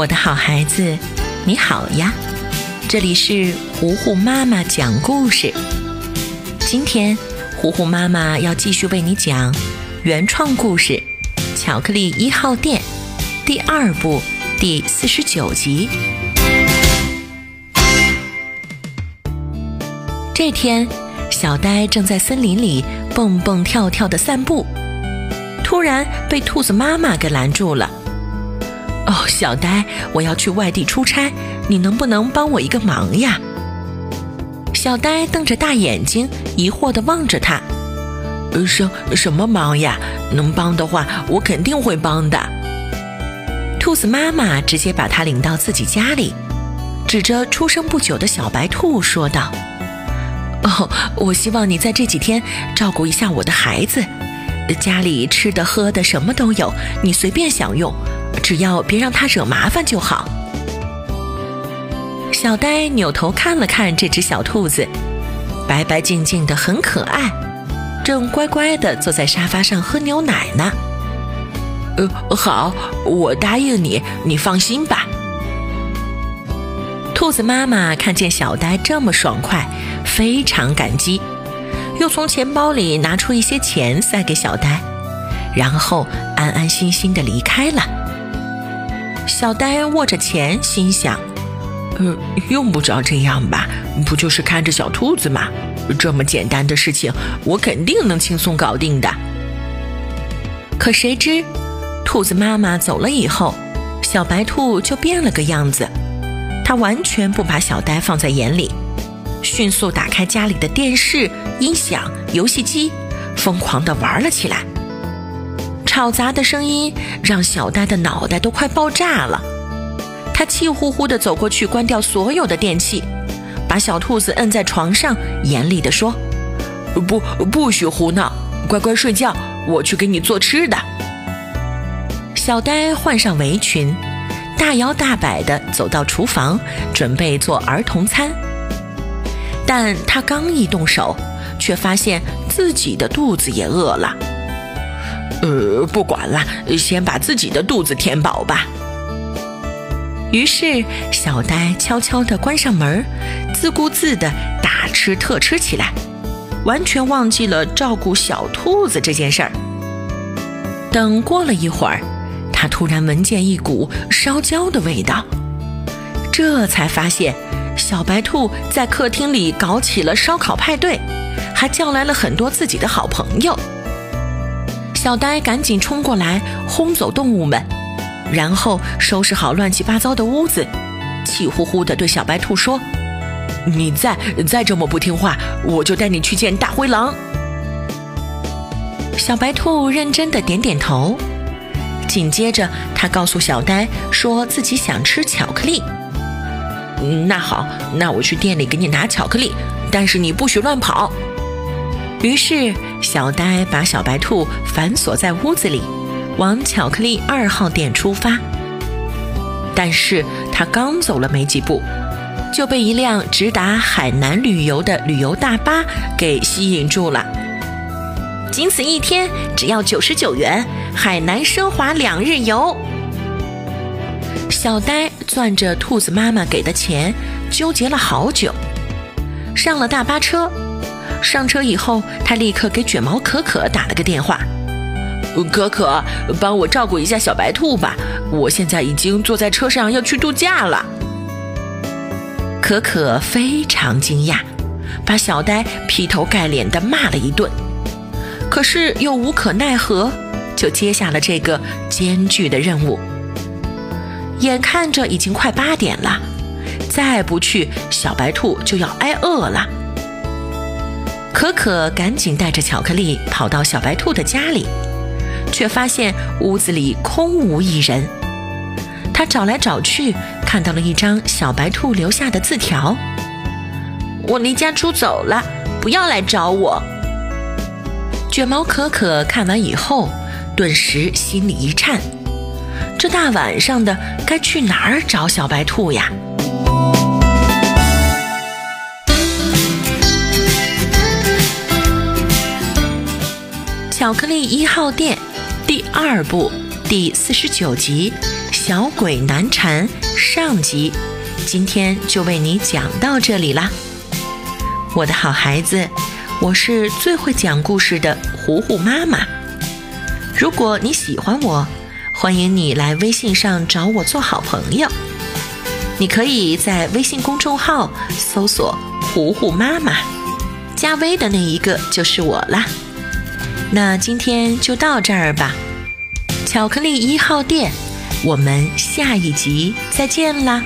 我的好孩子，你好呀！这里是糊糊妈妈讲故事。今天，糊糊妈妈要继续为你讲原创故事《巧克力一号店》第二部第四十九集。这天，小呆正在森林里蹦蹦跳跳的散步，突然被兔子妈妈给拦住了。哦，小呆，我要去外地出差，你能不能帮我一个忙呀？小呆瞪着大眼睛，疑惑地望着他。什什么忙呀？能帮的话，我肯定会帮的。兔子妈妈直接把他领到自己家里，指着出生不久的小白兔说道：“哦，我希望你在这几天照顾一下我的孩子，家里吃的喝的什么都有，你随便享用。”只要别让他惹麻烦就好。小呆扭头看了看这只小兔子，白白净净的，很可爱，正乖乖的坐在沙发上喝牛奶呢。呃，好，我答应你，你放心吧。兔子妈妈看见小呆这么爽快，非常感激，又从钱包里拿出一些钱塞给小呆，然后安安心心的离开了。小呆握着钱，心想：“呃，用不着这样吧？不就是看着小兔子吗？这么简单的事情，我肯定能轻松搞定的。”可谁知，兔子妈妈走了以后，小白兔就变了个样子。它完全不把小呆放在眼里，迅速打开家里的电视、音响、游戏机，疯狂地玩了起来。吵杂的声音让小呆的脑袋都快爆炸了，他气呼呼地走过去，关掉所有的电器，把小兔子摁在床上，严厉地说：“不，不许胡闹，乖乖睡觉，我去给你做吃的。”小呆换上围裙，大摇大摆地走到厨房，准备做儿童餐。但他刚一动手，却发现自己的肚子也饿了。呃，不管了，先把自己的肚子填饱吧。于是，小呆悄悄地关上门，自顾自地大吃特吃起来，完全忘记了照顾小兔子这件事儿。等过了一会儿，他突然闻见一股烧焦的味道，这才发现小白兔在客厅里搞起了烧烤派对，还叫来了很多自己的好朋友。小呆赶紧冲过来轰走动物们，然后收拾好乱七八糟的屋子，气呼呼地对小白兔说：“你再再这么不听话，我就带你去见大灰狼。”小白兔认真地点点头，紧接着他告诉小呆说自己想吃巧克力。那好，那我去店里给你拿巧克力，但是你不许乱跑。于是，小呆把小白兔反锁在屋子里，往巧克力二号店出发。但是他刚走了没几步，就被一辆直达海南旅游的旅游大巴给吸引住了。仅此一天，只要九十九元，海南奢华两日游。小呆攥着兔子妈妈给的钱，纠结了好久，上了大巴车。上车以后，他立刻给卷毛可可打了个电话：“可可，帮我照顾一下小白兔吧，我现在已经坐在车上要去度假了。”可可非常惊讶，把小呆劈头盖脸地骂了一顿，可是又无可奈何，就接下了这个艰巨的任务。眼看着已经快八点了，再不去，小白兔就要挨饿了。可可赶紧带着巧克力跑到小白兔的家里，却发现屋子里空无一人。他找来找去，看到了一张小白兔留下的字条：“我离家出走了，不要来找我。”卷毛可可看完以后，顿时心里一颤：这大晚上的，该去哪儿找小白兔呀？巧克力一号店第二部第四十九集：小鬼难缠》上集，今天就为你讲到这里啦。我的好孩子，我是最会讲故事的糊糊妈妈。如果你喜欢我，欢迎你来微信上找我做好朋友。你可以在微信公众号搜索“糊糊妈妈”，加微的那一个就是我啦。那今天就到这儿吧，巧克力一号店，我们下一集再见啦。